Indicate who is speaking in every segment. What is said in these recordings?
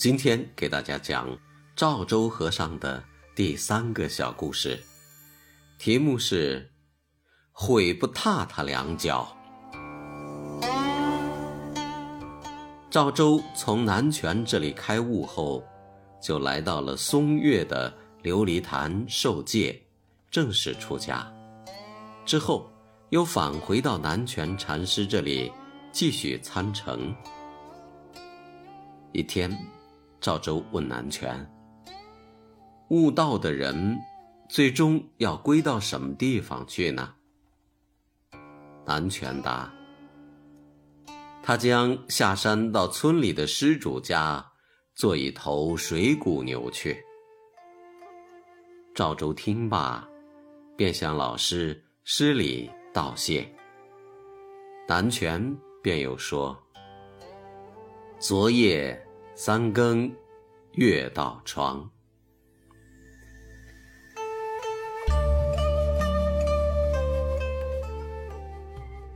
Speaker 1: 今天给大家讲赵州和尚的第三个小故事，题目是“悔不踏他两脚”。赵州从南泉这里开悟后，就来到了松岳的琉璃潭受戒，正式出家。之后又返回到南泉禅师这里继续参禅。一天。赵州问南泉：“悟道的人，最终要归到什么地方去呢？”南泉答：“他将下山到村里的施主家，做一头水谷牛去。”赵州听罢，便向老师施礼道谢。南泉便又说：“昨夜。”三更，月到窗。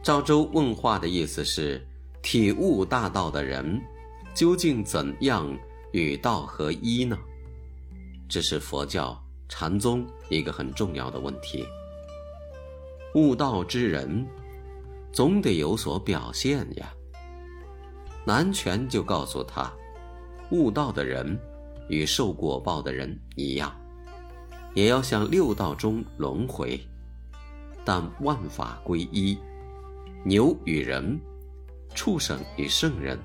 Speaker 1: 赵州问话的意思是：体悟大道的人，究竟怎样与道合一呢？这是佛教禅宗一个很重要的问题。悟道之人，总得有所表现呀。南拳就告诉他。悟道的人，与受果报的人一样，也要向六道中轮回，但万法归一，牛与人，畜生与圣人，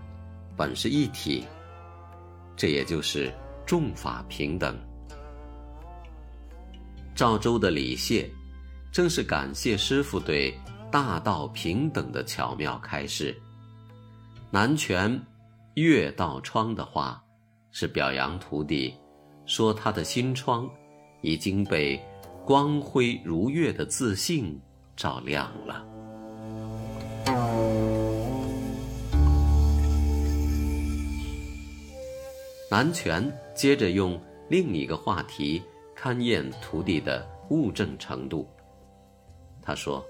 Speaker 1: 本是一体。这也就是众法平等。赵州的李谢，正是感谢师傅对大道平等的巧妙开示。南拳。月到窗的话，是表扬徒弟，说他的心窗已经被光辉如月的自信照亮了。南拳接着用另一个话题勘验徒弟的悟证程度。他说：“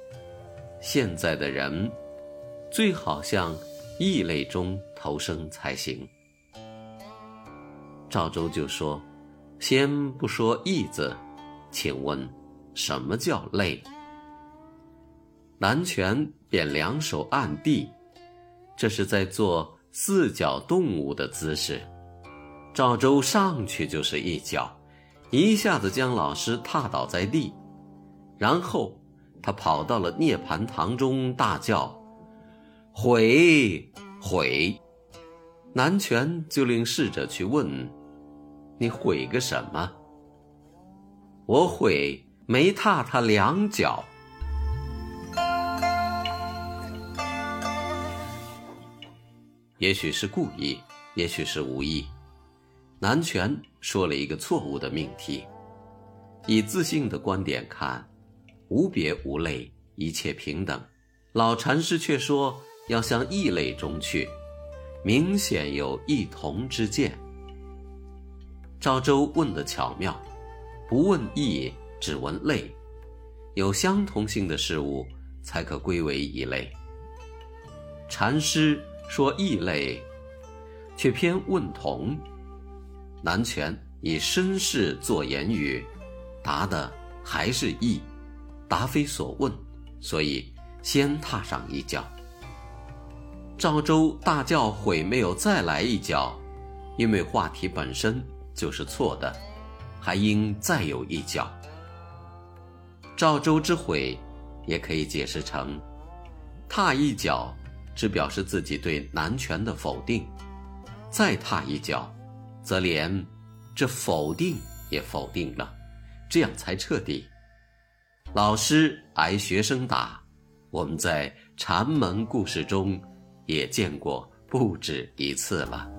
Speaker 1: 现在的人，最好像……”异类中投生才行。赵州就说：“先不说义字，请问什么叫累？”南拳便两手按地，这是在做四脚动物的姿势。赵州上去就是一脚，一下子将老师踏倒在地，然后他跑到了涅盘堂中，大叫。悔悔，南拳就令侍者去问：“你悔个什么？”我悔没踏他两脚。也许是故意，也许是无意。南拳说了一个错误的命题。以自信的观点看，无别无类，一切平等。老禅师却说。要向异类中去，明显有异同之见。赵州问的巧妙，不问异，只问类，有相同性的事物才可归为一类。禅师说异类，却偏问同。南拳以身世做言语，答的还是异，答非所问，所以先踏上一脚。赵州大叫悔，没有再来一脚，因为话题本身就是错的，还应再有一脚。赵州之悔，也可以解释成，踏一脚，只表示自己对南拳的否定；再踏一脚，则连这否定也否定了，这样才彻底。老师挨学生打，我们在禅门故事中。也见过不止一次了。